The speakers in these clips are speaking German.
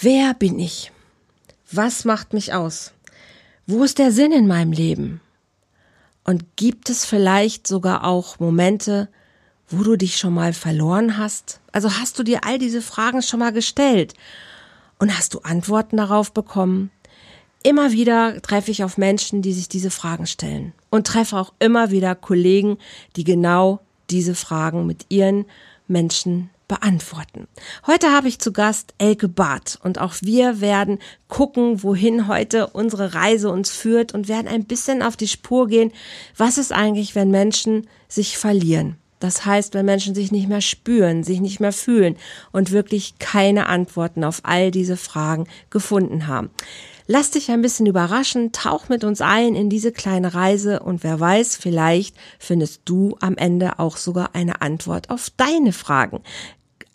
Wer bin ich? Was macht mich aus? Wo ist der Sinn in meinem Leben? Und gibt es vielleicht sogar auch Momente, wo du dich schon mal verloren hast? Also hast du dir all diese Fragen schon mal gestellt? Und hast du Antworten darauf bekommen? Immer wieder treffe ich auf Menschen, die sich diese Fragen stellen und treffe auch immer wieder Kollegen, die genau diese Fragen mit ihren Menschen beantworten. Heute habe ich zu Gast Elke Barth und auch wir werden gucken, wohin heute unsere Reise uns führt und werden ein bisschen auf die Spur gehen, was ist eigentlich, wenn Menschen sich verlieren. Das heißt, wenn Menschen sich nicht mehr spüren, sich nicht mehr fühlen und wirklich keine Antworten auf all diese Fragen gefunden haben. Lass dich ein bisschen überraschen, tauch mit uns ein in diese kleine Reise und wer weiß, vielleicht findest du am Ende auch sogar eine Antwort auf deine Fragen.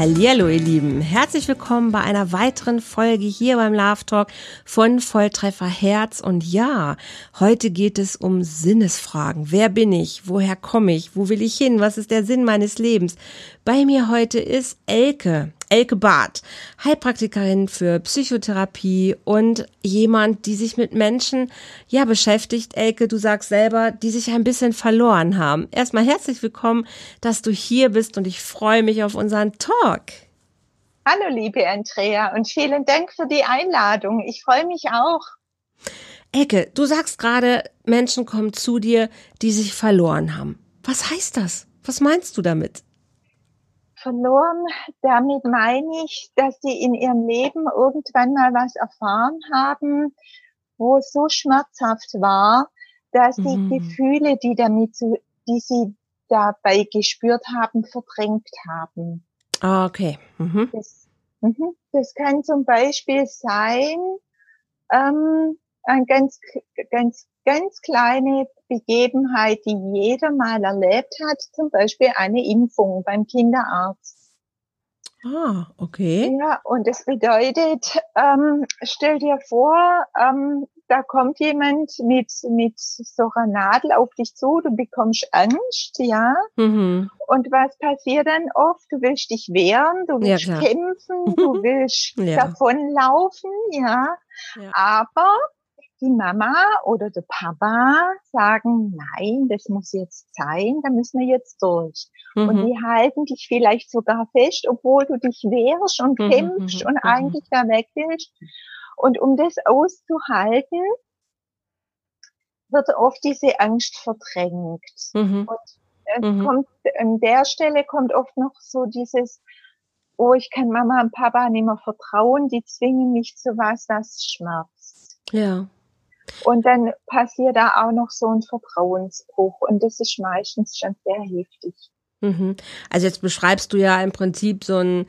Hallihallo, ihr Lieben. Herzlich willkommen bei einer weiteren Folge hier beim Love Talk von Volltreffer Herz. Und ja, heute geht es um Sinnesfragen. Wer bin ich? Woher komme ich? Wo will ich hin? Was ist der Sinn meines Lebens? Bei mir heute ist Elke. Elke Barth, Heilpraktikerin für Psychotherapie und jemand, die sich mit Menschen ja beschäftigt. Elke, du sagst selber, die sich ein bisschen verloren haben. Erstmal herzlich willkommen, dass du hier bist und ich freue mich auf unseren Talk. Hallo, liebe Andrea und vielen Dank für die Einladung. Ich freue mich auch. Elke, du sagst gerade, Menschen kommen zu dir, die sich verloren haben. Was heißt das? Was meinst du damit? Verloren. Damit meine ich, dass sie in ihrem Leben irgendwann mal was erfahren haben, wo es so schmerzhaft war, dass sie mhm. Gefühle, die damit, die sie dabei gespürt haben, verdrängt haben. Ah, okay. Mhm. Das, mhm. das kann zum Beispiel sein, ähm, ein ganz, ganz, ganz kleine Begebenheit, die jeder mal erlebt hat, zum Beispiel eine Impfung beim Kinderarzt. Ah, okay. Ja, und das bedeutet, ähm, stell dir vor, ähm, da kommt jemand mit, mit so einer Nadel auf dich zu, du bekommst Angst, ja. Mhm. Und was passiert dann oft? Du willst dich wehren, du willst ja, kämpfen, du willst ja. davonlaufen, ja. ja. Aber die Mama oder der Papa sagen, nein, das muss jetzt sein, da müssen wir jetzt durch. Mhm. Und die halten dich vielleicht sogar fest, obwohl du dich wehrst und mhm. kämpfst mhm. und mhm. eigentlich da weg willst. Und um das auszuhalten, wird oft diese Angst verdrängt. Mhm. Und mhm. kommt, an der Stelle kommt oft noch so dieses, oh, ich kann Mama und Papa nicht mehr vertrauen, die zwingen mich zu was, das schmerzt. Ja. Und dann passiert da auch noch so ein Vertrauensbruch und das ist meistens schon sehr heftig. Mhm. Also jetzt beschreibst du ja im Prinzip so ein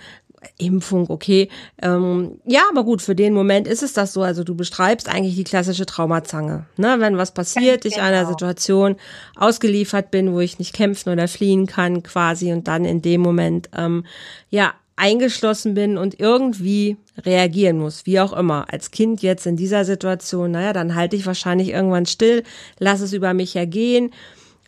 Impfung, okay. Ähm, ja, aber gut, für den Moment ist es das so. Also du beschreibst eigentlich die klassische Traumazange. Ne? Wenn was passiert, ich genau. einer Situation ausgeliefert bin, wo ich nicht kämpfen oder fliehen kann, quasi, und dann in dem Moment ähm, ja eingeschlossen bin und irgendwie reagieren muss, wie auch immer. Als Kind jetzt in dieser Situation, naja, dann halte ich wahrscheinlich irgendwann still, lass es über mich ergehen.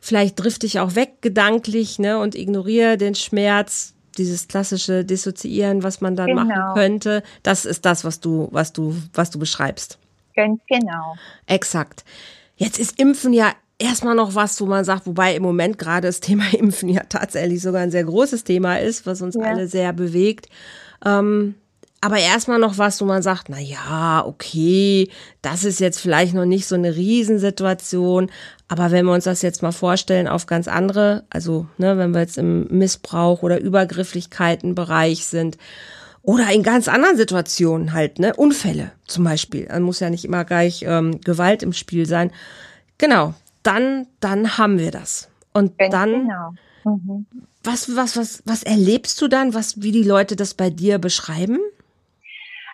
Vielleicht drifte ich auch weg gedanklich, ne, und ignoriere den Schmerz, dieses klassische Dissoziieren, was man dann genau. machen könnte. Das ist das, was du, was du, was du beschreibst. Ganz genau. Exakt. Jetzt ist Impfen ja erstmal noch was, wo man sagt, wobei im Moment gerade das Thema Impfen ja tatsächlich sogar ein sehr großes Thema ist, was uns ja. alle sehr bewegt. Ähm, aber erstmal noch was, wo man sagt, na ja, okay, das ist jetzt vielleicht noch nicht so eine Riesensituation, aber wenn wir uns das jetzt mal vorstellen auf ganz andere, also ne, wenn wir jetzt im Missbrauch oder Übergrifflichkeitenbereich sind oder in ganz anderen Situationen halt, ne, Unfälle zum Beispiel, dann muss ja nicht immer gleich ähm, Gewalt im Spiel sein. Genau, dann, dann haben wir das. Und dann, genau. mhm. was, was, was, was erlebst du dann, was, wie die Leute das bei dir beschreiben?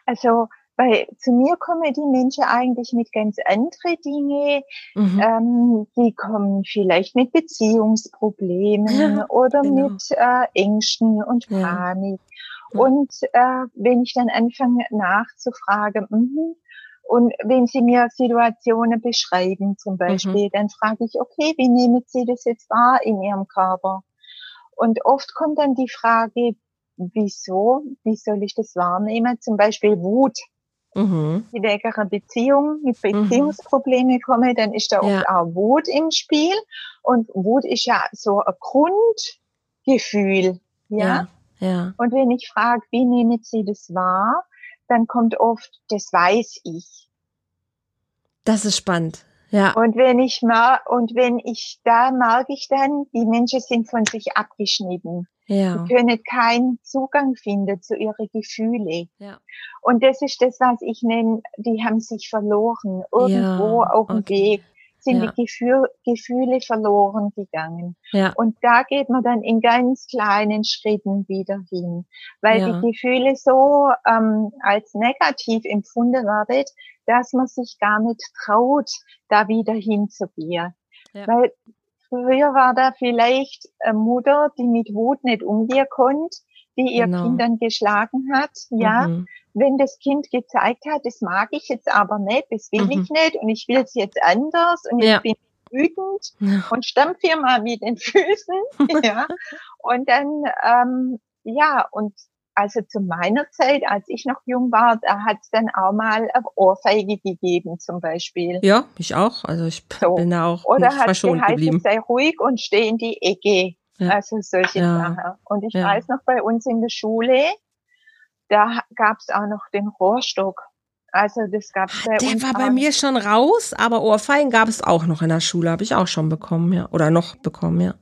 Also, weil zu mir kommen die Menschen eigentlich mit ganz andere Dinge. Mhm. Ähm, die kommen vielleicht mit Beziehungsproblemen ja, oder genau. mit äh, Ängsten und Panik. Ja. Und äh, wenn ich dann anfange nachzufragen, mh, und wenn Sie mir Situationen beschreiben, zum mhm. Beispiel, mhm. dann frage ich, okay, wie nehmen Sie das jetzt wahr in Ihrem Körper? Und oft kommt dann die Frage, wieso, wie soll ich das wahrnehmen? Zum Beispiel Wut. Mhm. Die einer Beziehung mit mhm. Beziehungsproblemen mhm. komme, dann ist da oft ja. auch Wut im Spiel. Und Wut ist ja so ein Grundgefühl. Ja. ja, ja. Und wenn ich frage, wie nehmen Sie das wahr, dann kommt oft, das weiß ich. Das ist spannend. Ja. Und wenn ich mal, und wenn ich, da merke ich dann, die Menschen sind von sich abgeschnitten. Ja. Die können keinen Zugang finden zu ihren Gefühlen. Ja. Und das ist das, was ich nenne, die haben sich verloren. Irgendwo ja. auf dem okay. Weg sind ja. die Gefühl, Gefühle verloren gegangen. Ja. Und da geht man dann in ganz kleinen Schritten wieder hin, weil ja. die Gefühle so ähm, als negativ empfunden werden, dass man sich gar nicht traut, da wieder hinzugehen. Ja. Weil früher war da vielleicht eine Mutter, die mit Wut nicht umgehen konnte, die ihr genau. Kind dann geschlagen hat, ja. Mhm wenn das Kind gezeigt hat, das mag ich jetzt aber nicht, das will mhm. ich nicht und ich will es jetzt anders und ja. ich bin wütend ja. und stampfe hier mal mit den Füßen, ja. Und dann, ähm, ja, und also zu meiner Zeit, als ich noch jung war, da hat es dann auch mal eine Ohrfeige gegeben, zum Beispiel. Ja, ich auch. Also ich so. bin da auch Oder hat verschont geblieben. sei ruhig und steh in die Ecke. Ja. Also solche ja. Sachen. Und ich ja. weiß noch bei uns in der Schule, da gab es auch noch den Rohrstock. Also das gab es bei Der uns war bei mir schon raus, aber Ohrfeigen gab es auch noch in der Schule, habe ich auch schon bekommen, ja. Oder noch bekommen, ja.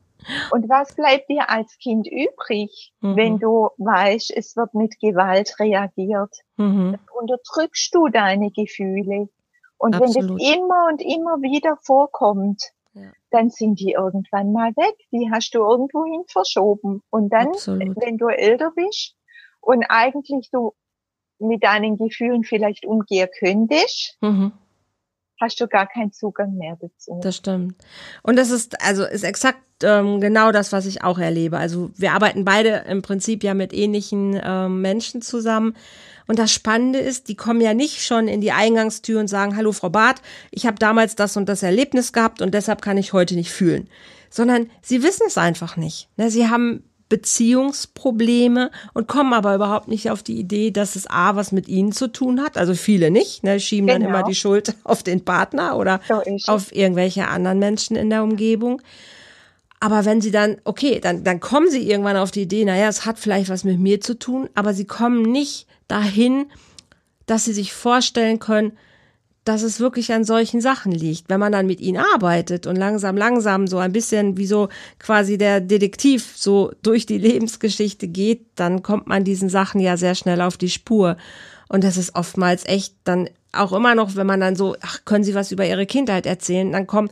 Und was bleibt dir als Kind übrig, mhm. wenn du weißt, es wird mit Gewalt reagiert? Mhm. Unterdrückst du deine Gefühle. Und Absolut. wenn das immer und immer wieder vorkommt, ja. dann sind die irgendwann mal weg. Die hast du irgendwohin verschoben. Und dann, Absolut. wenn du älter bist, und eigentlich du mit deinen Gefühlen vielleicht umgehen könntest, mhm. hast du gar keinen Zugang mehr dazu. Das stimmt. Und das ist, also ist exakt ähm, genau das, was ich auch erlebe. Also wir arbeiten beide im Prinzip ja mit ähnlichen ähm, Menschen zusammen. Und das Spannende ist, die kommen ja nicht schon in die Eingangstür und sagen, hallo Frau Barth, ich habe damals das und das Erlebnis gehabt und deshalb kann ich heute nicht fühlen. Sondern sie wissen es einfach nicht. Ne, sie haben Beziehungsprobleme und kommen aber überhaupt nicht auf die Idee, dass es A, was mit ihnen zu tun hat. Also viele nicht, ne, schieben genau. dann immer die Schuld auf den Partner oder so auf irgendwelche anderen Menschen in der Umgebung. Aber wenn sie dann, okay, dann, dann kommen sie irgendwann auf die Idee, naja, es hat vielleicht was mit mir zu tun, aber sie kommen nicht dahin, dass sie sich vorstellen können, dass es wirklich an solchen Sachen liegt. Wenn man dann mit ihnen arbeitet und langsam, langsam so ein bisschen wie so quasi der Detektiv so durch die Lebensgeschichte geht, dann kommt man diesen Sachen ja sehr schnell auf die Spur. Und das ist oftmals echt dann auch immer noch, wenn man dann so, ach, können Sie was über Ihre Kindheit erzählen? Dann kommt,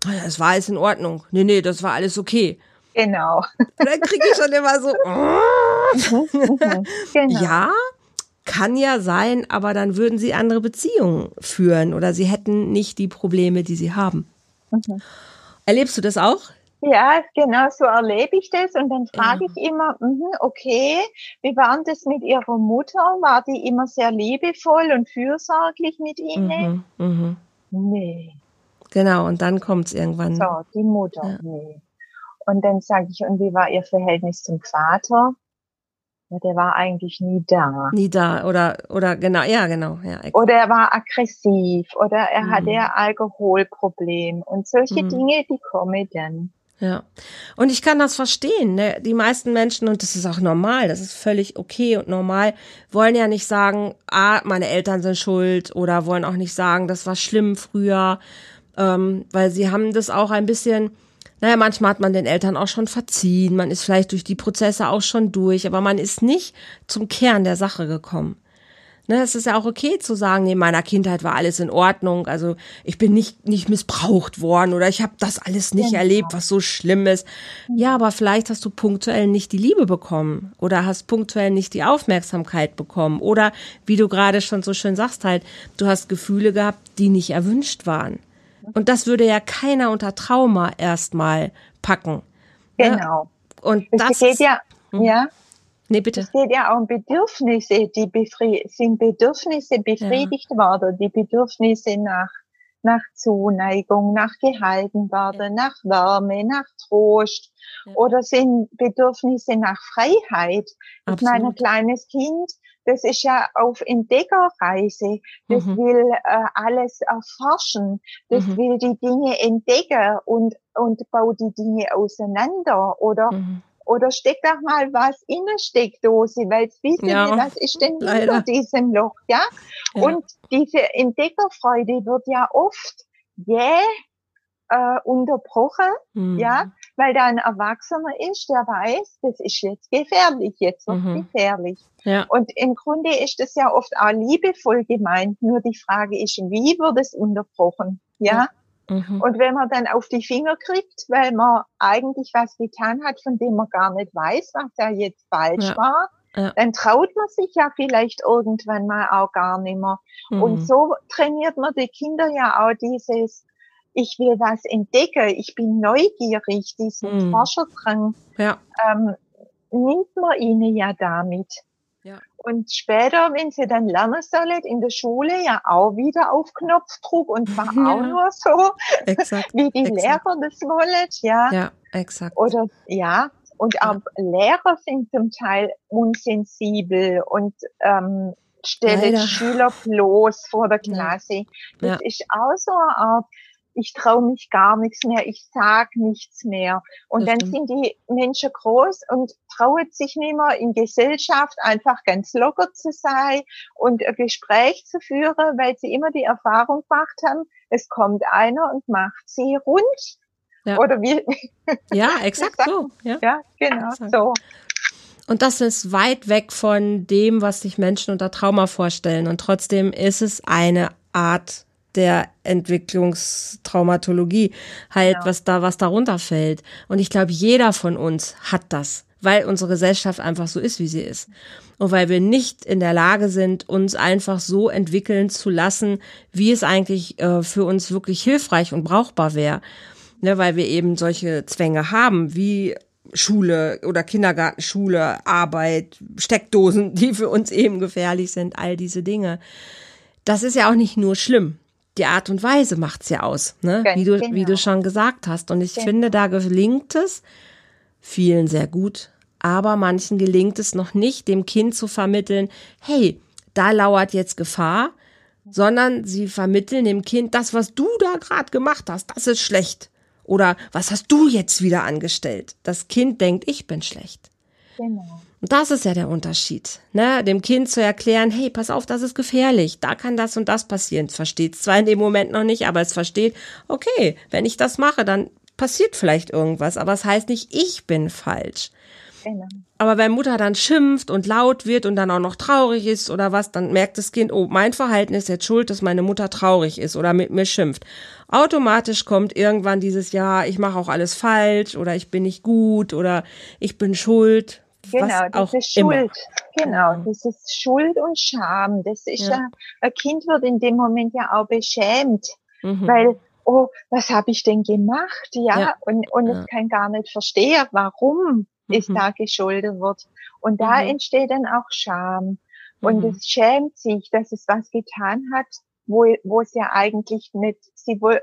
das war alles in Ordnung. Nee, nee, das war alles okay. Genau. dann kriege ich schon immer so, oh. genau. ja, kann ja sein, aber dann würden sie andere Beziehungen führen oder sie hätten nicht die Probleme, die sie haben. Mhm. Erlebst du das auch? Ja, genau so erlebe ich das und dann frage ja. ich immer, mh, okay, wie war das mit ihrer Mutter? War die immer sehr liebevoll und fürsorglich mit ihnen? Mhm, mh. Nee. Genau, und dann kommt es irgendwann. So, die Mutter, ja. nee. Und dann sage ich, und wie war ihr Verhältnis zum Vater? Ja, der war eigentlich nie da. Nie da oder oder genau, ja genau, ja. Oder er war aggressiv oder er mhm. hatte ein Alkoholproblem und solche mhm. Dinge, die kommen dann. Ja. Und ich kann das verstehen. Ne? Die meisten Menschen, und das ist auch normal, das ist völlig okay und normal, wollen ja nicht sagen, ah, meine Eltern sind schuld oder wollen auch nicht sagen, das war schlimm früher, ähm, weil sie haben das auch ein bisschen naja, manchmal hat man den Eltern auch schon verziehen, man ist vielleicht durch die Prozesse auch schon durch, aber man ist nicht zum Kern der Sache gekommen. Ne, es ist ja auch okay zu sagen, nee, in meiner Kindheit war alles in Ordnung. Also ich bin nicht, nicht missbraucht worden oder ich habe das alles nicht genau. erlebt, was so schlimm ist. Ja, aber vielleicht hast du punktuell nicht die Liebe bekommen oder hast punktuell nicht die Aufmerksamkeit bekommen. Oder wie du gerade schon so schön sagst, halt, du hast Gefühle gehabt, die nicht erwünscht waren. Und das würde ja keiner unter Trauma erstmal packen. Ne? Genau. Ne? Und das, das geht ja, hm. ja. Nee, bitte. Es geht ja auch um Bedürfnisse, die befri sind Bedürfnisse befriedigt ja. worden, die Bedürfnisse nach, nach Zuneigung, nach gehalten werden, ja. nach Wärme, nach Trost ja. oder sind Bedürfnisse nach Freiheit. Absolut. Ich meine, ein kleines Kind, das ist ja auf Entdeckerreise, das mhm. will äh, alles erforschen, das mhm. will die Dinge entdecken und, und baut die Dinge auseinander oder mhm oder steck doch mal was in eine Steckdose, weil es wissen ja, Sie, was ist denn leider. hinter diesem Loch, ja? ja? Und diese Entdeckerfreude wird ja oft jäh äh, unterbrochen, mhm. ja, weil da ein Erwachsener ist, der weiß, das ist jetzt gefährlich, jetzt wird mhm. gefährlich. Ja. Und im Grunde ist das ja oft auch liebevoll gemeint, nur die Frage ist, wie wird es unterbrochen, ja? ja. Mhm. Und wenn man dann auf die Finger kriegt, weil man eigentlich was getan hat, von dem man gar nicht weiß, was da jetzt falsch ja. war, ja. dann traut man sich ja vielleicht irgendwann mal auch gar nicht mehr. Mhm. Und so trainiert man die Kinder ja auch dieses, ich will was entdecken, ich bin neugierig, diesen mhm. Forscherdrang, ja. ähm, nimmt man ihnen ja damit. Ja. Und später, wenn sie dann lernen sollen, in der Schule ja auch wieder auf Knopfdruck und zwar ja. auch nur so, exakt, wie die exakt. Lehrer das wollen, ja. Ja, exakt. Oder, ja. Und ja. auch Lehrer sind zum Teil unsensibel und ähm, stellen. Schüler bloß vor der Klasse. Das ist auch so eine Art ich traue mich gar nichts mehr, ich sag nichts mehr. Und das dann stimmt. sind die Menschen groß und trauen sich nicht mehr in Gesellschaft einfach ganz locker zu sein und ein Gespräch zu führen, weil sie immer die Erfahrung gemacht haben, es kommt einer und macht sie rund. Ja. Oder wie? Ja, exakt so. Ja, ja genau exakt. so. Und das ist weit weg von dem, was sich Menschen unter Trauma vorstellen. Und trotzdem ist es eine Art der Entwicklungstraumatologie halt, ja. was da, was darunter fällt. Und ich glaube, jeder von uns hat das, weil unsere Gesellschaft einfach so ist, wie sie ist. Und weil wir nicht in der Lage sind, uns einfach so entwickeln zu lassen, wie es eigentlich äh, für uns wirklich hilfreich und brauchbar wäre. Ne, weil wir eben solche Zwänge haben, wie Schule oder Kindergartenschule, Arbeit, Steckdosen, die für uns eben gefährlich sind, all diese Dinge. Das ist ja auch nicht nur schlimm die Art und Weise macht's ja aus, ne? wie du, genau. wie du schon gesagt hast. Und ich genau. finde, da gelingt es vielen sehr gut, aber manchen gelingt es noch nicht, dem Kind zu vermitteln, hey, da lauert jetzt Gefahr, sondern sie vermitteln dem Kind, das, was du da gerade gemacht hast, das ist schlecht. Oder was hast du jetzt wieder angestellt? Das Kind denkt, ich bin schlecht. Genau. Das ist ja der Unterschied, ne? Dem Kind zu erklären, hey, pass auf, das ist gefährlich, da kann das und das passieren. Es versteht es zwar in dem Moment noch nicht, aber es versteht, okay, wenn ich das mache, dann passiert vielleicht irgendwas, aber es heißt nicht, ich bin falsch. Genau. Aber wenn Mutter dann schimpft und laut wird und dann auch noch traurig ist oder was, dann merkt das Kind, oh, mein Verhalten ist jetzt schuld, dass meine Mutter traurig ist oder mit mir schimpft. Automatisch kommt irgendwann dieses Ja, ich mache auch alles falsch oder ich bin nicht gut oder ich bin schuld, Genau, das ist Schuld. Immer. Genau, mhm. das ist Schuld und Scham. Das ist ja. ein Kind wird in dem Moment ja auch beschämt, mhm. weil oh, was habe ich denn gemacht? Ja, ja. und und ja. es kann gar nicht verstehen, warum mhm. es da geschuldet wird. Und da mhm. entsteht dann auch Scham. Und mhm. es schämt sich, dass es was getan hat, wo, wo es ja eigentlich nicht, sie wohl,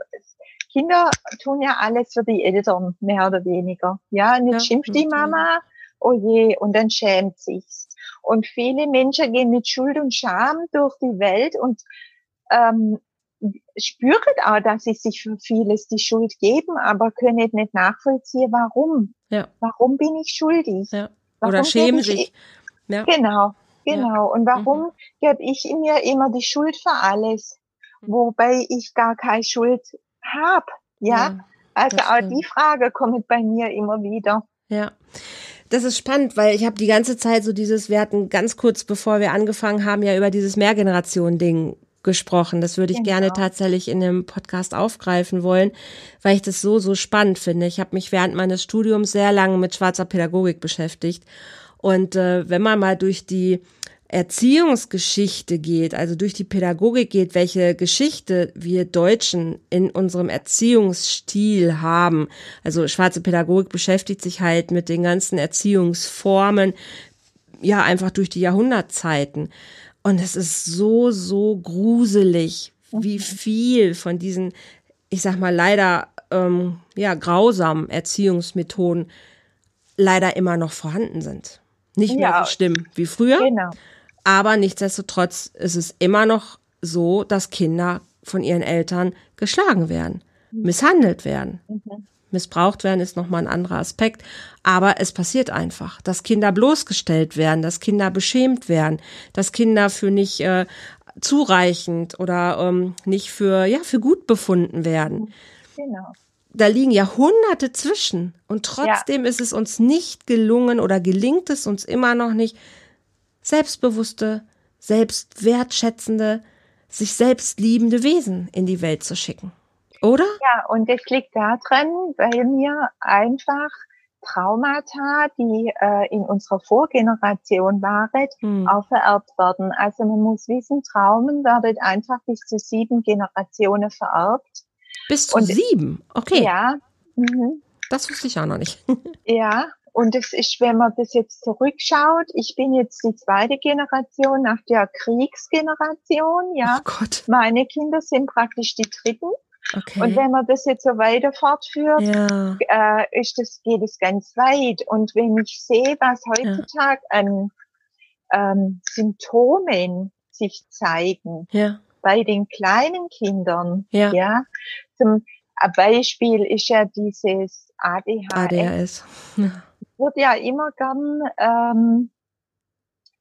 Kinder tun ja alles für die Eltern, mehr oder weniger. Ja, und jetzt ja, schimpft die Mama, oh je, und dann schämt sich's. Und viele Menschen gehen mit Schuld und Scham durch die Welt und ähm, spüren auch, dass sie sich für vieles die Schuld geben, aber können nicht nachvollziehen, warum. Ja. Warum bin ich schuldig? Ja. Oder schämen sich. Ja. Genau, genau. Und warum mhm. gebe ich mir immer die Schuld für alles, wobei ich gar keine Schuld habe? Ja. Also auch die Frage kommt bei mir immer wieder. Ja das ist spannend, weil ich habe die ganze Zeit so dieses, wir hatten ganz kurz, bevor wir angefangen haben, ja über dieses Mehrgenerationen-Ding gesprochen. Das würde ich genau. gerne tatsächlich in dem Podcast aufgreifen wollen, weil ich das so, so spannend finde. Ich habe mich während meines Studiums sehr lange mit schwarzer Pädagogik beschäftigt. Und äh, wenn man mal durch die Erziehungsgeschichte geht, also durch die Pädagogik geht, welche Geschichte wir Deutschen in unserem Erziehungsstil haben. Also schwarze Pädagogik beschäftigt sich halt mit den ganzen Erziehungsformen, ja, einfach durch die Jahrhundertzeiten. Und es ist so, so gruselig, wie viel von diesen, ich sag mal, leider ähm, ja, grausamen Erziehungsmethoden leider immer noch vorhanden sind. Nicht mehr ja, so schlimm wie früher. Genau. Aber nichtsdestotrotz ist es immer noch so, dass Kinder von ihren Eltern geschlagen werden, mhm. misshandelt werden. Mhm. Missbraucht werden ist nochmal ein anderer Aspekt. Aber es passiert einfach, dass Kinder bloßgestellt werden, dass Kinder beschämt werden, dass Kinder für nicht äh, zureichend oder ähm, nicht für, ja, für gut befunden werden. Genau. Da liegen Jahrhunderte zwischen und trotzdem ja. ist es uns nicht gelungen oder gelingt es uns immer noch nicht, selbstbewusste, selbstwertschätzende, sich selbst liebende Wesen in die Welt zu schicken. Oder? Ja, und es liegt daran, weil mir einfach Traumata, die äh, in unserer Vorgeneration waren, hm. auch vererbt werden. Also man muss wissen, Traumen werden einfach bis zu sieben Generationen vererbt. Bis zu und, sieben? Okay. Ja. Mhm. Das wusste ich auch noch nicht. ja, und es ist, wenn man das jetzt zurückschaut, ich bin jetzt die zweite Generation nach der Kriegsgeneration, ja. Oh Gott. Meine Kinder sind praktisch die dritten. Okay. Und wenn man das jetzt so weiter fortführt, ja. äh, ist das, geht es ganz weit. Und wenn ich sehe, was heutzutage ja. an ähm, Symptomen sich zeigen ja. bei den kleinen Kindern, ja, ja zum Beispiel ist ja dieses ADHS. ADHS. Wird ja immer gern ähm,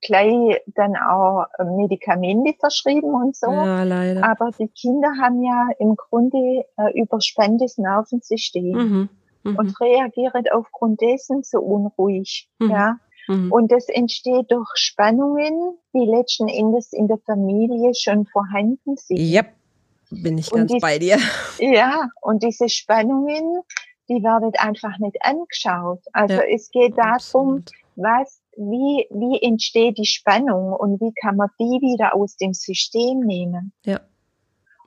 gleich dann auch Medikamente verschrieben und so. Ja, leider. Aber die Kinder haben ja im Grunde äh, überspanntes Nervensystem mhm, mh. und reagieren aufgrund dessen so unruhig. Mhm. Ja. Mhm. Und das entsteht durch Spannungen, die letzten Endes in der Familie schon vorhanden sind. Ja, bin ich ganz bei dir. Ja, und diese Spannungen, die werden einfach nicht angeschaut. Also ja, es geht darum, absolut. was wie, wie entsteht die Spannung und wie kann man die wieder aus dem System nehmen? Ja.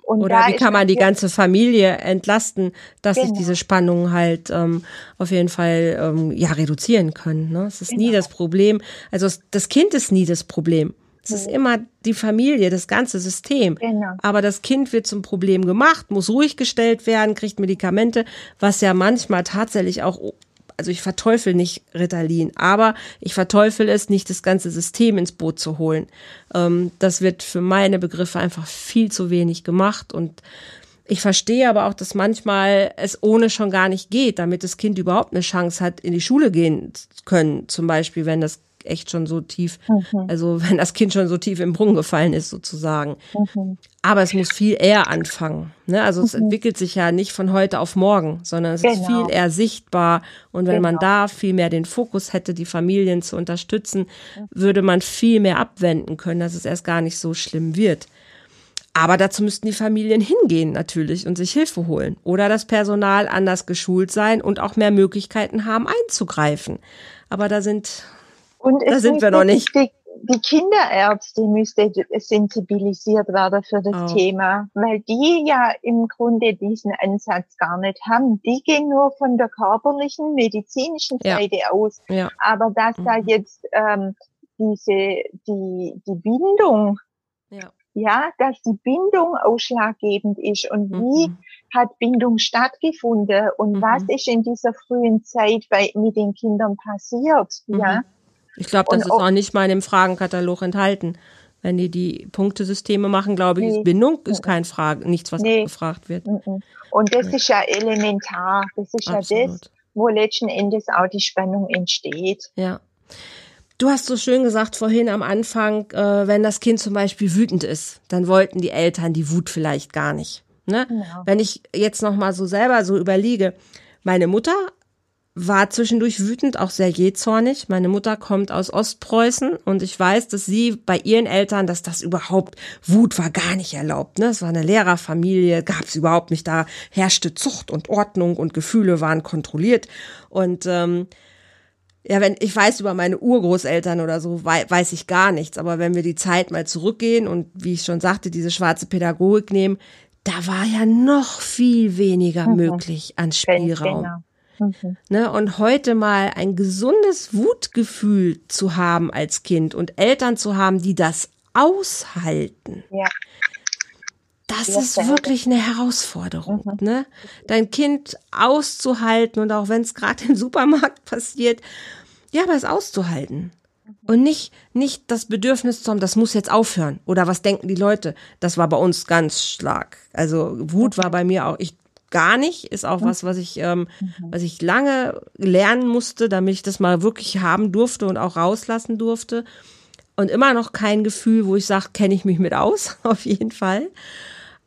Und Oder wie kann man die ganze Familie entlasten, dass genau. sich diese Spannungen halt ähm, auf jeden Fall ähm, ja reduzieren können. Ne? Es ist genau. nie das Problem. Also das Kind ist nie das Problem. Es ist immer die Familie, das ganze System. Genau. Aber das Kind wird zum Problem gemacht, muss ruhig gestellt werden, kriegt Medikamente, was ja manchmal tatsächlich auch also ich verteufel nicht Ritalin, aber ich verteufel es, nicht das ganze System ins Boot zu holen. Ähm, das wird für meine Begriffe einfach viel zu wenig gemacht und ich verstehe aber auch, dass manchmal es ohne schon gar nicht geht, damit das Kind überhaupt eine Chance hat, in die Schule gehen können. Zum Beispiel, wenn das echt schon so tief, mhm. also wenn das Kind schon so tief im Brunnen gefallen ist, sozusagen. Mhm. Aber es muss viel eher anfangen. Ne? Also mhm. es entwickelt sich ja nicht von heute auf morgen, sondern es genau. ist viel eher sichtbar. Und wenn genau. man da viel mehr den Fokus hätte, die Familien zu unterstützen, würde man viel mehr abwenden können, dass es erst gar nicht so schlimm wird. Aber dazu müssten die Familien hingehen natürlich und sich Hilfe holen oder das Personal anders geschult sein und auch mehr Möglichkeiten haben einzugreifen. Aber da sind und da sind wir noch nicht. Die, die Kinderärzte müsste sensibilisiert werden für das oh. Thema, weil die ja im Grunde diesen Ansatz gar nicht haben. Die gehen nur von der körperlichen, medizinischen Seite ja. aus. Ja. Aber dass mhm. da jetzt ähm, diese die die Bindung, ja. ja, dass die Bindung ausschlaggebend ist und mhm. wie hat Bindung stattgefunden und mhm. was ist in dieser frühen Zeit bei mit den Kindern passiert, ja. Ich glaube, das und ist auch nicht mal in dem Fragenkatalog enthalten. Wenn die die Punktesysteme machen, glaube ich, ist Bindung ist kein Frage, nichts, was nee. gefragt wird. Und das ist ja elementar. Das ist Absolut. ja das, wo letzten Endes auch die Spannung entsteht. Ja. Du hast so schön gesagt vorhin am Anfang, äh, wenn das Kind zum Beispiel wütend ist, dann wollten die Eltern die Wut vielleicht gar nicht. Ne? Genau. Wenn ich jetzt noch mal so selber so überlege, meine Mutter war zwischendurch wütend, auch sehr jähzornig. Meine Mutter kommt aus Ostpreußen und ich weiß, dass sie bei ihren Eltern, dass das überhaupt, Wut war gar nicht erlaubt. Ne? Es war eine Lehrerfamilie, gab es überhaupt nicht. Da herrschte Zucht und Ordnung und Gefühle waren kontrolliert. Und ähm, ja, wenn ich weiß über meine Urgroßeltern oder so, wei weiß ich gar nichts. Aber wenn wir die Zeit mal zurückgehen und wie ich schon sagte, diese schwarze Pädagogik nehmen, da war ja noch viel weniger mhm. möglich an Spielraum. Genau. Mhm. Ne, und heute mal ein gesundes Wutgefühl zu haben als Kind und Eltern zu haben, die das aushalten. Ja. Das ja, ist wirklich eine Herausforderung, mhm. ne? Dein Kind auszuhalten und auch wenn es gerade im Supermarkt passiert, ja, aber es auszuhalten. Mhm. Und nicht, nicht das Bedürfnis zu haben, das muss jetzt aufhören. Oder was denken die Leute? Das war bei uns ganz stark. Also Wut war bei mir auch, ich gar nicht, ist auch was, was ich, ähm, mhm. was ich lange lernen musste, damit ich das mal wirklich haben durfte und auch rauslassen durfte. Und immer noch kein Gefühl, wo ich sage, kenne ich mich mit aus, auf jeden Fall.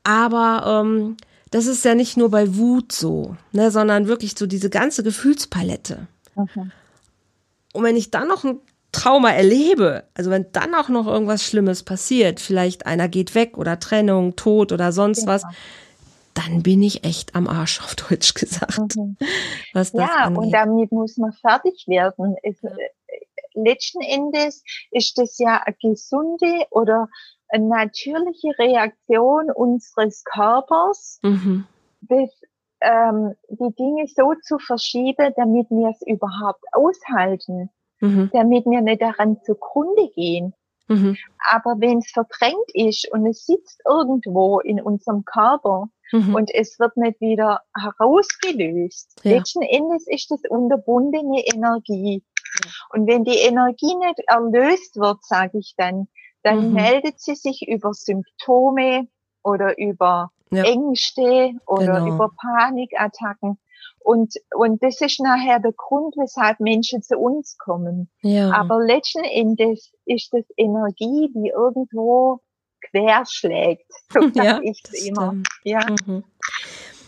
Aber ähm, das ist ja nicht nur bei Wut so, ne, sondern wirklich so diese ganze Gefühlspalette. Okay. Und wenn ich dann noch ein Trauma erlebe, also wenn dann auch noch irgendwas Schlimmes passiert, vielleicht einer geht weg oder Trennung, Tod oder sonst genau. was, dann bin ich echt am Arsch, auf Deutsch gesagt. Mhm. ja, angeht. und damit muss man fertig werden. Es. Äh, letzten Endes ist das ja eine gesunde oder eine natürliche Reaktion unseres Körpers, mhm. das, ähm, die Dinge so zu verschieben, damit wir es überhaupt aushalten, mhm. damit wir nicht daran zugrunde gehen. Mhm. Aber wenn es verdrängt ist und es sitzt irgendwo in unserem Körper, Mhm. Und es wird nicht wieder herausgelöst. Ja. Letzten Endes ist das unterbundene Energie. Und wenn die Energie nicht erlöst wird, sage ich dann, dann mhm. meldet sie sich über Symptome oder über ja. Ängste oder genau. über Panikattacken. Und, und das ist nachher der Grund, weshalb Menschen zu uns kommen. Ja. Aber letzten Endes ist das Energie, die irgendwo querschlägt. So ja, ich immer. Ja. Mhm.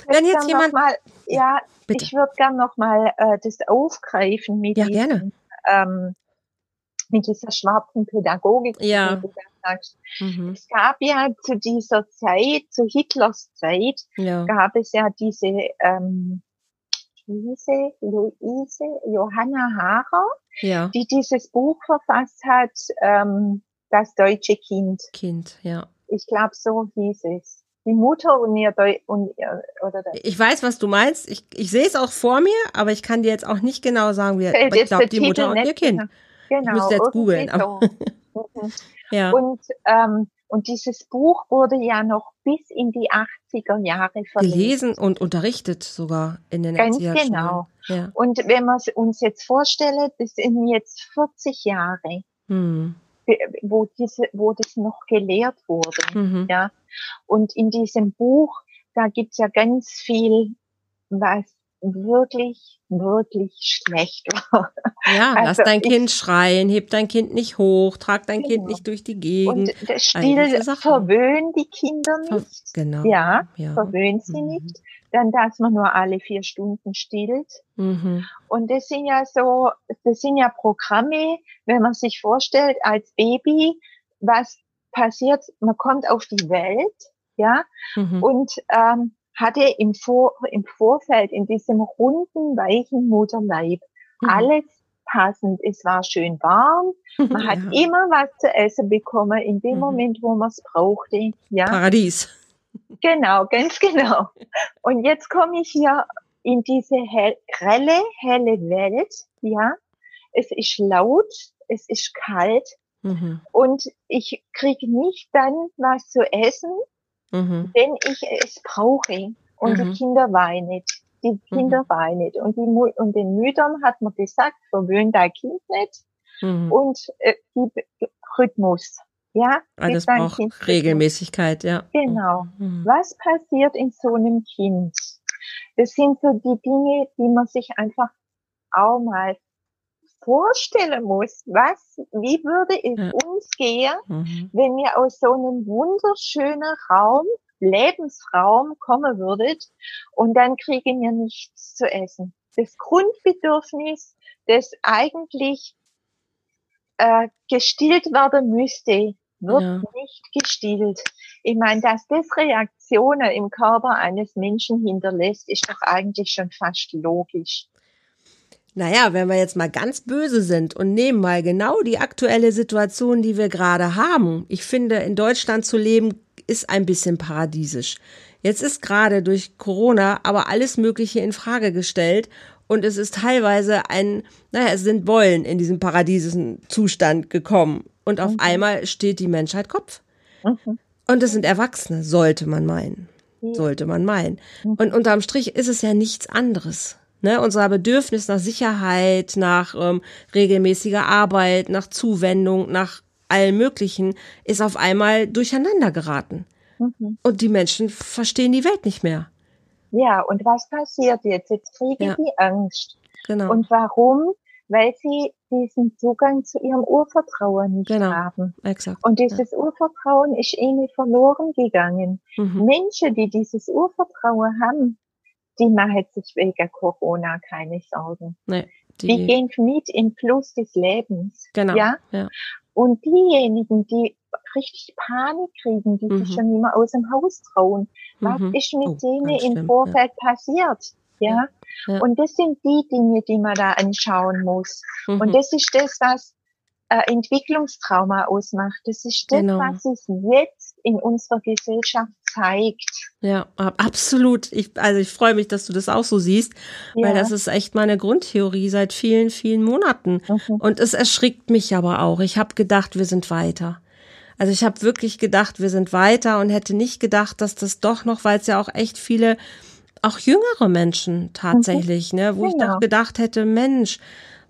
Wenn jetzt jemand mal, ja, Bitte. ich würde gerne noch mal äh, das aufgreifen mit ja, diesem. Ähm, mit dieser schwarzen Pädagogik, ja. die du sagst. Mhm. Es gab ja zu dieser Zeit, zu Hitlers Zeit, ja. gab es ja diese ähm, Luise, Luise Johanna Haarer, ja. die dieses Buch verfasst hat, ähm, das deutsche Kind. Kind, ja. Ich glaube, so hieß es. Die Mutter und ihr, Deu und ihr oder das. Ich weiß, was du meinst. Ich, ich sehe es auch vor mir, aber ich kann dir jetzt auch nicht genau sagen, wie. Aber ich glaube, die Mutter und ihr Kind. Genau. Ich müsste jetzt googeln. So. Mhm. ja. Und ähm, und dieses Buch wurde ja noch bis in die 80er Jahre verlesen. Gelesen und unterrichtet sogar in den Ganz genau. Ja. Und wenn wir uns jetzt vorstellen, das sind jetzt 40 Jahre. Hm wo diese, wo das noch gelehrt wurde. Mhm. Ja. Und in diesem Buch, da gibt's ja ganz viel, was wirklich, wirklich schlecht war. Ja, also lass dein ich, Kind schreien, heb dein Kind nicht hoch, trag dein genau. Kind nicht durch die Gegend. Und das Still verwöhnen die Kinder nicht. Genau. Ja, ja. verwöhnt sie mhm. nicht dann, dass man nur alle vier Stunden stillt. Mhm. Und das sind ja so, das sind ja Programme, wenn man sich vorstellt, als Baby, was passiert, man kommt auf die Welt, ja, mhm. und ähm, hatte im, Vor im Vorfeld in diesem runden, weichen Mutterleib mhm. alles passend. Es war schön warm. Man hat ja. immer was zu essen bekommen in dem mhm. Moment, wo man es brauchte. Ja. Paradies. Genau, ganz genau. Und jetzt komme ich hier in diese hell, grelle, helle Welt, ja. Es ist laut, es ist kalt mhm. und ich kriege nicht dann was zu essen, mhm. wenn ich es brauche. Und mhm. die Kinder weinen. Die Kinder mhm. weinen. Und, die, und den Müttern hat man gesagt, verwöhnt dein Kind nicht. Mhm. Und äh, die Rhythmus. Ja, alles braucht Regelmäßigkeit, ja. Genau. Mhm. Was passiert in so einem Kind? Das sind so die Dinge, die man sich einfach auch mal vorstellen muss. Was, wie würde es ja. uns gehen, mhm. wenn wir aus so einem wunderschönen Raum, Lebensraum kommen würdet und dann kriegen wir nichts zu essen? das Grundbedürfnis, das eigentlich äh, gestillt werden müsste, wird ja. nicht gestillt. Ich meine, dass das Reaktionen im Körper eines Menschen hinterlässt, ist doch eigentlich schon fast logisch. Naja, wenn wir jetzt mal ganz böse sind und nehmen mal genau die aktuelle Situation, die wir gerade haben. Ich finde, in Deutschland zu leben ist ein bisschen paradiesisch. Jetzt ist gerade durch Corona aber alles Mögliche in Frage gestellt und es ist teilweise ein, naja, es sind Wollen in diesem paradiesischen Zustand gekommen. Und auf mhm. einmal steht die Menschheit Kopf. Mhm. Und es sind Erwachsene, sollte man meinen. Sollte man meinen. Mhm. Und unterm Strich ist es ja nichts anderes. Ne, unser Bedürfnis nach Sicherheit, nach ähm, regelmäßiger Arbeit, nach Zuwendung, nach allem Möglichen ist auf einmal durcheinander geraten. Mhm. Und die Menschen verstehen die Welt nicht mehr. Ja, und was passiert jetzt? Jetzt kriegen ja. die Angst. Genau. Und warum? Weil sie diesen Zugang zu ihrem Urvertrauen nicht genau. haben. Exakt. Und dieses ja. Urvertrauen ist ihnen verloren gegangen. Mhm. Menschen, die dieses Urvertrauen haben, die machen sich wegen Corona keine Sorgen. Nee, die, die gehen mit im Fluss des Lebens. Genau. Ja? ja. Und diejenigen, die richtig Panik kriegen, die mhm. sich schon nicht mehr aus dem Haus trauen. Was mhm. ist mit oh, denen im Vorfeld ja. passiert? Ja? ja? Und das sind die Dinge, die man da anschauen muss. Mhm. Und das ist das, was äh, Entwicklungstrauma ausmacht. Das ist das, genau. was es jetzt in unserer Gesellschaft zeigt. Ja, absolut. Ich, also ich freue mich, dass du das auch so siehst, ja. weil das ist echt meine Grundtheorie seit vielen, vielen Monaten. Mhm. Und es erschrickt mich aber auch. Ich habe gedacht, wir sind weiter. Also ich habe wirklich gedacht, wir sind weiter und hätte nicht gedacht, dass das doch noch, weil es ja auch echt viele, auch jüngere Menschen tatsächlich, mhm. ne, wo genau. ich doch gedacht hätte, Mensch,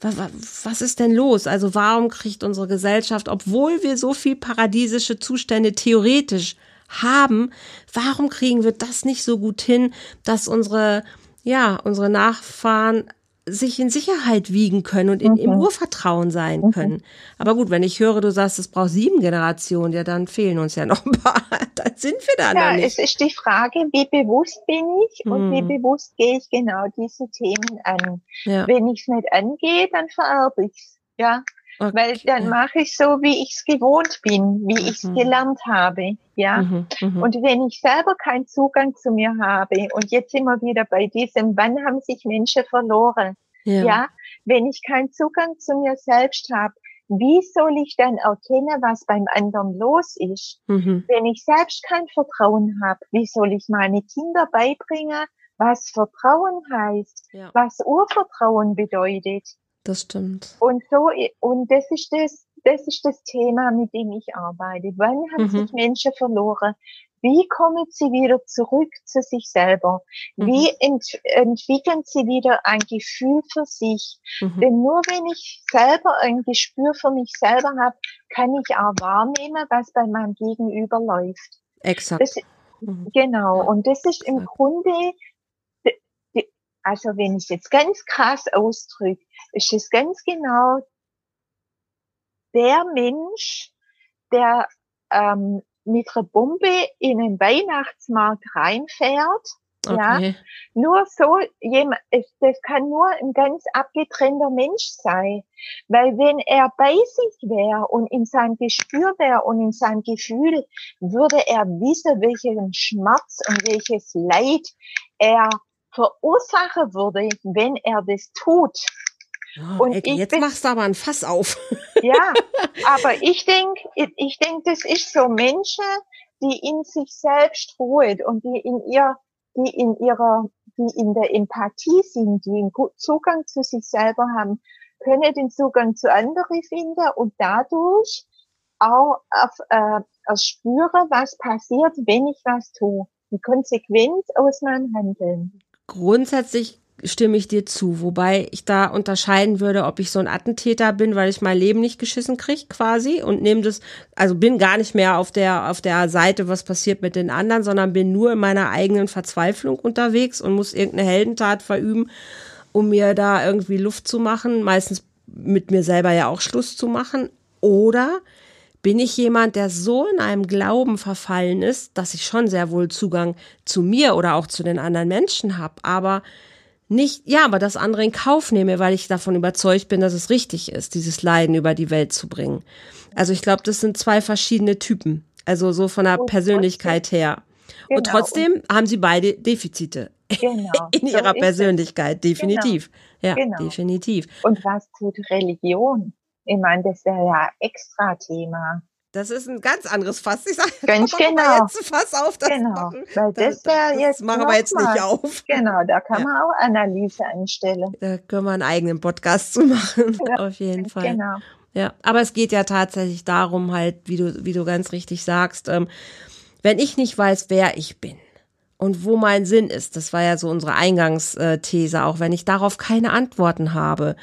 was, was ist denn los? Also warum kriegt unsere Gesellschaft, obwohl wir so viel paradiesische Zustände theoretisch haben, warum kriegen wir das nicht so gut hin, dass unsere, ja, unsere Nachfahren sich in Sicherheit wiegen können und in, mhm. im Urvertrauen sein mhm. können. Aber gut, wenn ich höre, du sagst, es braucht sieben Generationen, ja, dann fehlen uns ja noch ein paar. dann sind wir da ja, noch nicht. Es ist die Frage, wie bewusst bin ich mhm. und wie mhm. bewusst gehe ich genau diese Themen an. Ja. Wenn ich es nicht angehe, dann vererbe ich es. Ja. Okay. Weil dann mache ich so, wie ich es gewohnt bin, wie mhm. ich es gelernt habe. Ja. Mhm, mhm. Und wenn ich selber keinen Zugang zu mir habe, und jetzt immer wieder bei diesem, wann haben sich Menschen verloren? Ja. ja? Wenn ich keinen Zugang zu mir selbst habe, wie soll ich dann erkennen, was beim anderen los ist? Mhm. Wenn ich selbst kein Vertrauen habe, wie soll ich meine Kinder beibringen, was Vertrauen heißt, ja. was Urvertrauen bedeutet? Das stimmt. Und so, und das ist das, das ist das Thema, mit dem ich arbeite. Wann haben mhm. sich Menschen verloren? Wie kommen sie wieder zurück zu sich selber? Mhm. Wie ent entwickeln sie wieder ein Gefühl für sich? Mhm. Denn nur wenn ich selber ein Gespür für mich selber habe, kann ich auch wahrnehmen, was bei meinem Gegenüber läuft. Exakt. Das, mhm. genau. Und das ist im Grunde also wenn ich jetzt ganz krass ausdrücke, ist es ganz genau der Mensch, der ähm, mit einer Bombe in den Weihnachtsmarkt reinfährt. Okay. Ja, nur so jemand, das kann nur ein ganz abgetrennter Mensch sein, weil wenn er bei sich wäre und in seinem Gespür wäre und in seinem Gefühl, würde er wissen, welchen Schmerz und welches Leid er verursachen würde, wenn er das tut. Oh, und Ecke, jetzt bin, machst du aber ein Fass auf. ja, aber ich denke, ich, ich denk, das ist so Menschen, die in sich selbst ruhen und die in ihr, die in ihrer, die in der Empathie sind, die einen Zugang zu sich selber haben, können den Zugang zu anderen finden und dadurch auch auf, äh, erspüren, was passiert, wenn ich was tue. Die Konsequenz aus meinem Handeln. Grundsätzlich stimme ich dir zu, wobei ich da unterscheiden würde, ob ich so ein Attentäter bin, weil ich mein Leben nicht geschissen kriege quasi und nehme das, also bin gar nicht mehr auf der auf der Seite, was passiert mit den anderen, sondern bin nur in meiner eigenen Verzweiflung unterwegs und muss irgendeine Heldentat verüben, um mir da irgendwie Luft zu machen, meistens mit mir selber ja auch Schluss zu machen. Oder bin ich jemand, der so in einem Glauben verfallen ist, dass ich schon sehr wohl Zugang zu mir oder auch zu den anderen Menschen habe, aber nicht, ja, aber das andere in Kauf nehme, weil ich davon überzeugt bin, dass es richtig ist, dieses Leiden über die Welt zu bringen. Also ich glaube, das sind zwei verschiedene Typen. Also so von der und Persönlichkeit trotzdem, her. Genau. Und trotzdem haben sie beide Defizite. Genau. In so ihrer Persönlichkeit, definitiv. Genau. Ja, genau. definitiv. Und was tut Religion? Ich meine, das wäre ja extra Thema. Das ist ein ganz anderes Fass. Ich sage, ganz genau. Jetzt Fass auf, das genau. Machen. Weil das, das, jetzt machen wir jetzt mal. nicht auf. Genau, da kann ja. man auch Analyse anstellen. Da können wir einen eigenen Podcast zu machen. Ja. Auf jeden Fall. Genau. Ja, aber es geht ja tatsächlich darum, halt, wie du, wie du ganz richtig sagst, ähm, wenn ich nicht weiß, wer ich bin und wo mein Sinn ist, das war ja so unsere Eingangsthese, auch wenn ich darauf keine Antworten habe,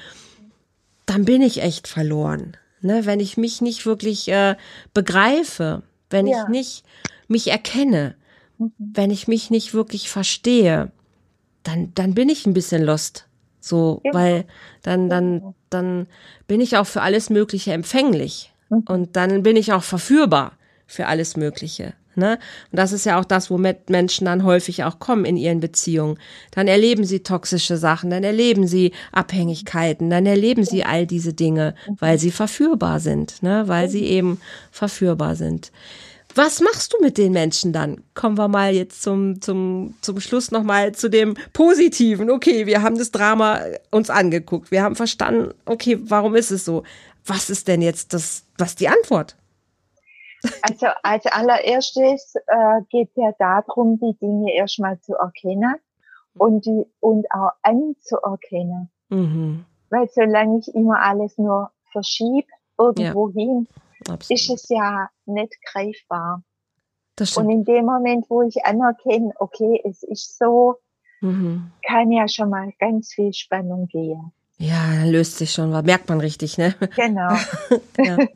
dann bin ich echt verloren. Ne? Wenn ich mich nicht wirklich äh, begreife, wenn ja. ich nicht mich erkenne, mhm. wenn ich mich nicht wirklich verstehe, dann, dann bin ich ein bisschen lost. So, genau. weil dann, dann, dann bin ich auch für alles Mögliche empfänglich. Mhm. Und dann bin ich auch verführbar für alles Mögliche. Ne? Und das ist ja auch das, womit Menschen dann häufig auch kommen in ihren Beziehungen. Dann erleben sie toxische Sachen, dann erleben sie Abhängigkeiten, dann erleben sie all diese Dinge, weil sie verführbar sind, ne? weil sie eben verführbar sind. Was machst du mit den Menschen dann? Kommen wir mal jetzt zum, zum, zum Schluss nochmal zu dem Positiven. Okay, wir haben das Drama uns angeguckt. Wir haben verstanden, okay, warum ist es so? Was ist denn jetzt das, was die Antwort? Also als allererstes äh, geht es ja darum, die Dinge erstmal zu erkennen und die und auch anzuerkennen. Mhm. Weil solange ich immer alles nur verschiebe irgendwo ja. hin, ist es ja nicht greifbar. Und in dem Moment, wo ich anerkenne, okay, es ist so, mhm. kann ja schon mal ganz viel Spannung gehen. Ja, löst sich schon was. Merkt man richtig, ne? Genau. ja.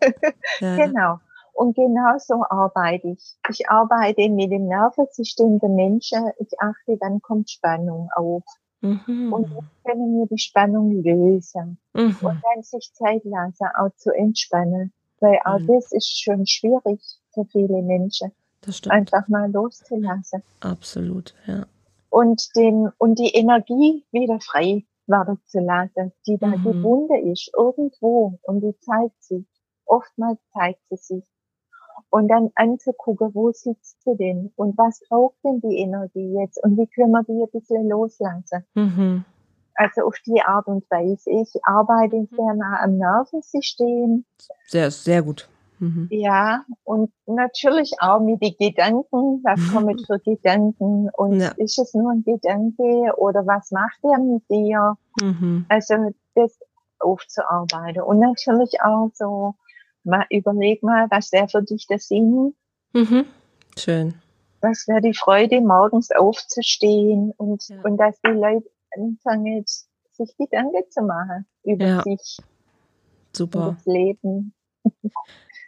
Ja. Genau. Und genauso arbeite ich. Ich arbeite mit dem Nervensystem der Menschen. Ich achte, dann kommt Spannung auf. Mhm. Und dann können wir die Spannung lösen. Mhm. Und dann sich Zeit lassen, auch zu entspannen. Weil auch mhm. das ist schon schwierig für viele Menschen. Das stimmt. Einfach mal loszulassen. Absolut, ja. Und den, und die Energie wieder frei werden zu lassen, die da mhm. gebunden ist, irgendwo. Und die zeigt sich. Oftmals zeigt sie sich und dann anzugucken, wo sitzt sie denn und was braucht denn die Energie jetzt und wie können wir die ein bisschen loslassen. Mhm. Also auf die Art und Weise. Ich arbeite sehr nah am Nervensystem. Sehr, sehr gut. Mhm. Ja, und natürlich auch mit den Gedanken. Was mhm. kommen für Gedanken? Und ja. ist es nur ein Gedanke oder was macht er mit dir? Mhm. Also das aufzuarbeiten. Und natürlich auch so mal überleg mal, was wäre für dich der Sinn? Mhm. Schön. Was wäre die Freude, morgens aufzustehen und, ja. und dass die Leute anfangen, sich Gedanken zu machen über ja. sich. Super. Über das Leben.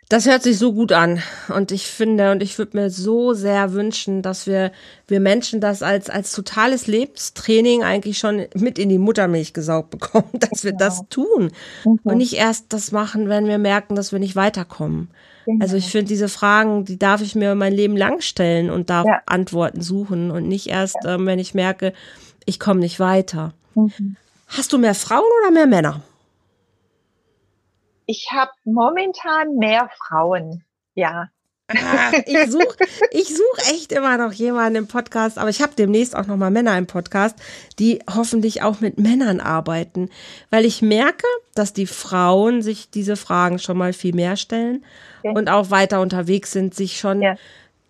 Das hört sich so gut an. Und ich finde, und ich würde mir so sehr wünschen, dass wir, wir Menschen das als, als totales Lebenstraining eigentlich schon mit in die Muttermilch gesaugt bekommen, dass wir genau. das tun. Mhm. Und nicht erst das machen, wenn wir merken, dass wir nicht weiterkommen. Genau. Also ich finde diese Fragen, die darf ich mir mein Leben lang stellen und darf ja. Antworten suchen und nicht erst, ja. ähm, wenn ich merke, ich komme nicht weiter. Mhm. Hast du mehr Frauen oder mehr Männer? Ich habe momentan mehr Frauen, ja. Ah, ich suche ich such echt immer noch jemanden im Podcast, aber ich habe demnächst auch noch mal Männer im Podcast, die hoffentlich auch mit Männern arbeiten, weil ich merke, dass die Frauen sich diese Fragen schon mal viel mehr stellen okay. und auch weiter unterwegs sind, sich schon ja.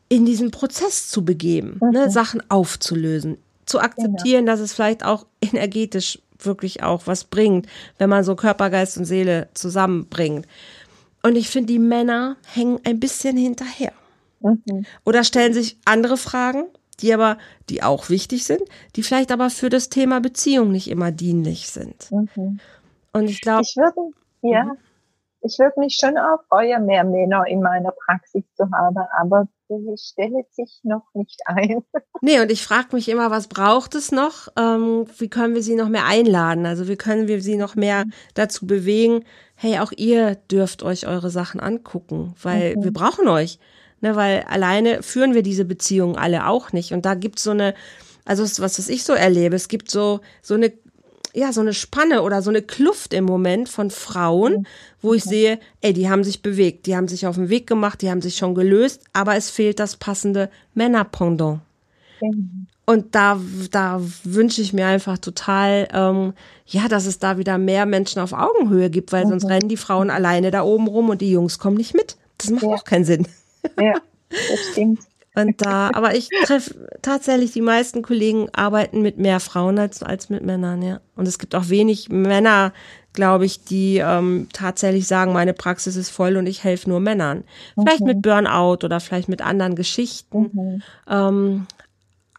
in diesen Prozess zu begeben, ne, mhm. ne, Sachen aufzulösen, zu akzeptieren, genau. dass es vielleicht auch energetisch wirklich auch was bringt, wenn man so Körper, Geist und Seele zusammenbringt. Und ich finde, die Männer hängen ein bisschen hinterher. Mhm. Oder stellen sich andere Fragen, die aber, die auch wichtig sind, die vielleicht aber für das Thema Beziehung nicht immer dienlich sind. Mhm. Und ich glaube. Ich würde, ja, mhm. Ich würde mich schon auch freuen, mehr Männer in meiner Praxis zu haben, aber die stellt sich noch nicht ein. Nee, und ich frage mich immer, was braucht es noch? Ähm, wie können wir sie noch mehr einladen? Also wie können wir sie noch mehr dazu bewegen? Hey, auch ihr dürft euch eure Sachen angucken, weil mhm. wir brauchen euch. Ne, weil alleine führen wir diese Beziehungen alle auch nicht. Und da gibt's so eine Also was, was ich so erlebe, es gibt so, so eine ja, so eine Spanne oder so eine Kluft im Moment von Frauen, mhm. wo ich sehe, ey, die haben sich bewegt, die haben sich auf den Weg gemacht, die haben sich schon gelöst, aber es fehlt das passende Männerpendant. Mhm. Und da, da wünsche ich mir einfach total, ähm, ja, dass es da wieder mehr Menschen auf Augenhöhe gibt, weil mhm. sonst rennen die Frauen alleine da oben rum und die Jungs kommen nicht mit. Das macht ja. auch keinen Sinn. Ja, das stimmt. Und da, aber ich treffe tatsächlich die meisten Kollegen arbeiten mit mehr Frauen als, als mit Männern, ja. Und es gibt auch wenig Männer, glaube ich, die ähm, tatsächlich sagen, meine Praxis ist voll und ich helfe nur Männern. Vielleicht mhm. mit Burnout oder vielleicht mit anderen Geschichten. Mhm. Ähm,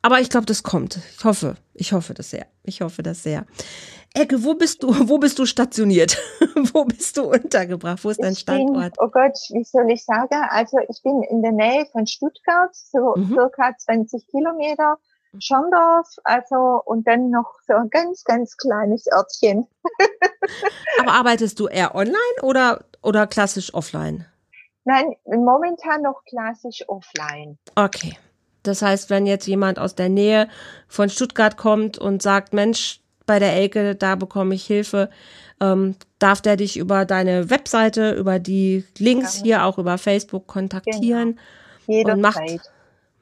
aber ich glaube, das kommt. Ich hoffe, ich hoffe das sehr. Ich hoffe das sehr. Ecke, wo bist du, wo bist du stationiert? wo bist du untergebracht? Wo ist dein Standort? Bin, oh Gott, wie soll ich sagen? Also ich bin in der Nähe von Stuttgart, so mhm. circa 20 Kilometer. Schondorf, also und dann noch so ein ganz, ganz kleines Örtchen. Aber arbeitest du eher online oder, oder klassisch offline? Nein, momentan noch klassisch offline. Okay. Das heißt, wenn jetzt jemand aus der Nähe von Stuttgart kommt und sagt, Mensch, bei der Elke, da bekomme ich Hilfe, ähm, darf der dich über deine Webseite, über die Links ja. hier auch über Facebook kontaktieren genau. und macht,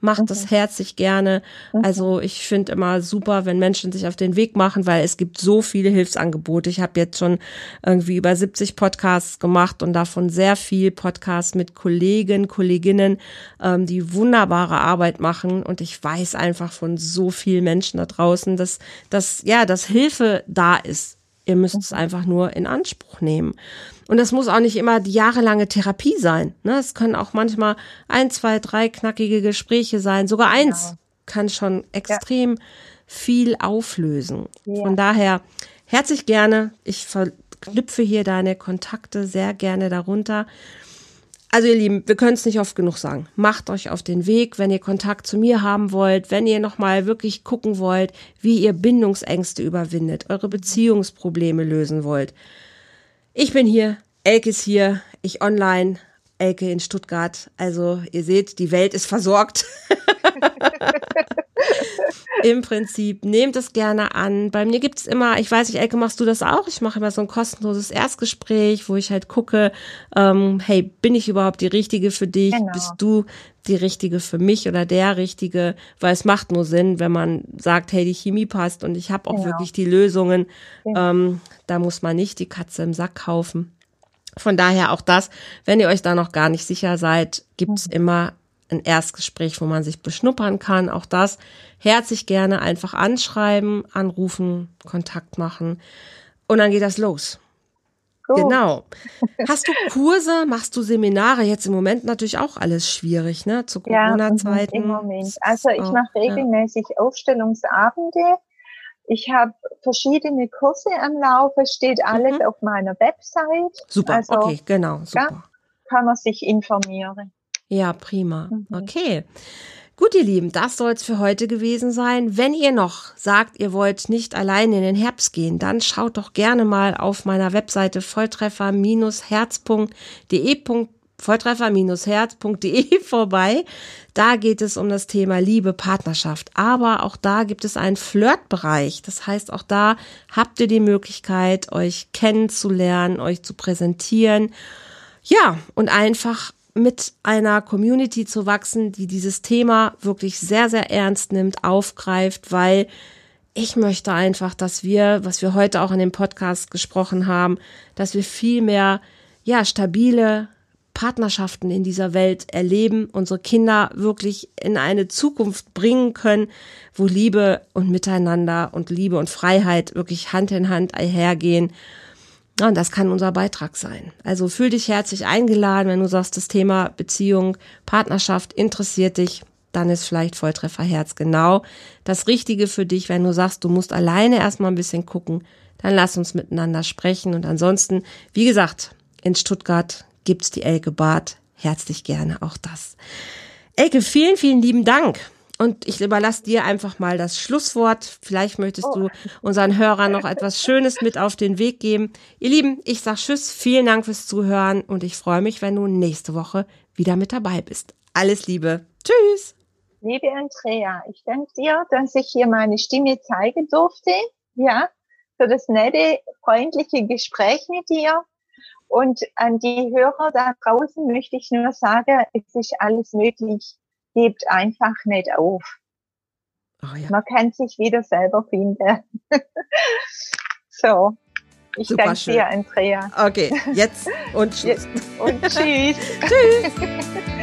macht mhm. herzlich gerne. Mhm. Also ich finde immer super, wenn Menschen sich auf den Weg machen, weil es gibt so viele Hilfsangebote. Ich habe jetzt schon irgendwie über 70 Podcasts gemacht und davon sehr viel Podcasts mit Kollegen, Kolleginnen, ähm, die wunderbare Arbeit machen. Und ich weiß einfach von so vielen Menschen da draußen, dass, dass ja, dass Hilfe da ist. Ihr müsst es mhm. einfach nur in Anspruch nehmen. Und das muss auch nicht immer die jahrelange Therapie sein. Ne? Es können auch manchmal ein, zwei, drei knackige Gespräche sein. Sogar eins genau. kann schon extrem ja. viel auflösen. Ja. Von daher herzlich gerne. Ich verknüpfe hier deine Kontakte sehr gerne darunter. Also ihr Lieben, wir können es nicht oft genug sagen. Macht euch auf den Weg, wenn ihr Kontakt zu mir haben wollt, wenn ihr nochmal wirklich gucken wollt, wie ihr Bindungsängste überwindet, eure Beziehungsprobleme lösen wollt. Ich bin hier, Elke ist hier, ich online, Elke in Stuttgart. Also ihr seht, die Welt ist versorgt. Im Prinzip, nehmt es gerne an. Bei mir gibt's immer, ich weiß nicht, Elke, machst du das auch? Ich mache immer so ein kostenloses Erstgespräch, wo ich halt gucke, ähm, hey, bin ich überhaupt die Richtige für dich? Genau. Bist du die Richtige für mich oder der Richtige? Weil es macht nur Sinn, wenn man sagt, hey, die Chemie passt und ich habe auch genau. wirklich die Lösungen. Ähm, da muss man nicht die Katze im Sack kaufen. Von daher auch das, wenn ihr euch da noch gar nicht sicher seid, gibt's mhm. immer ein Erstgespräch, wo man sich beschnuppern kann. Auch das herzlich gerne einfach anschreiben, anrufen, Kontakt machen und dann geht das los. Gut. Genau. Hast du Kurse, machst du Seminare? Jetzt im Moment natürlich auch alles schwierig, ne? Zu Corona-Zeiten. Ja, im Moment. Also ich mache regelmäßig ja. Aufstellungsabende. Ich habe verschiedene Kurse am Laufe, steht alles mhm. auf meiner Website. Super, also, okay, genau, super. Ja, kann man sich informieren. Ja, prima. Mhm. Okay. Gut, ihr Lieben, das soll es für heute gewesen sein. Wenn ihr noch sagt, ihr wollt nicht allein in den Herbst gehen, dann schaut doch gerne mal auf meiner Webseite volltreffer-herz.de volltreffer-herz.de vorbei. Da geht es um das Thema Liebe, Partnerschaft. Aber auch da gibt es einen Flirtbereich. Das heißt, auch da habt ihr die Möglichkeit, euch kennenzulernen, euch zu präsentieren. Ja, und einfach mit einer Community zu wachsen, die dieses Thema wirklich sehr, sehr ernst nimmt, aufgreift, weil ich möchte einfach, dass wir, was wir heute auch in dem Podcast gesprochen haben, dass wir viel mehr, ja, stabile Partnerschaften in dieser Welt erleben, unsere Kinder wirklich in eine Zukunft bringen können, wo Liebe und Miteinander und Liebe und Freiheit wirklich Hand in Hand einhergehen ja, und das kann unser Beitrag sein. Also fühl dich herzlich eingeladen, wenn du sagst, das Thema Beziehung, Partnerschaft interessiert dich, dann ist vielleicht Volltrefferherz genau das Richtige für dich. Wenn du sagst, du musst alleine erstmal ein bisschen gucken, dann lass uns miteinander sprechen. Und ansonsten, wie gesagt, in Stuttgart gibt's die Elke Bad. Herzlich gerne auch das. Elke, vielen, vielen lieben Dank und ich überlasse dir einfach mal das Schlusswort. Vielleicht möchtest oh. du unseren Hörern noch etwas Schönes mit auf den Weg geben. Ihr Lieben, ich sag Tschüss, vielen Dank fürs Zuhören und ich freue mich, wenn du nächste Woche wieder mit dabei bist. Alles Liebe. Tschüss. Liebe Andrea, ich danke dir, dass ich hier meine Stimme zeigen durfte. Ja, für das nette, freundliche Gespräch mit dir. Und an die Hörer da draußen möchte ich nur sagen, es ist alles möglich. Gebt einfach nicht auf. Oh ja. Man kann sich wieder selber finden. so. Ich Super danke schön. dir, Andrea. Okay, jetzt und tschüss. Und tschüss. tschüss.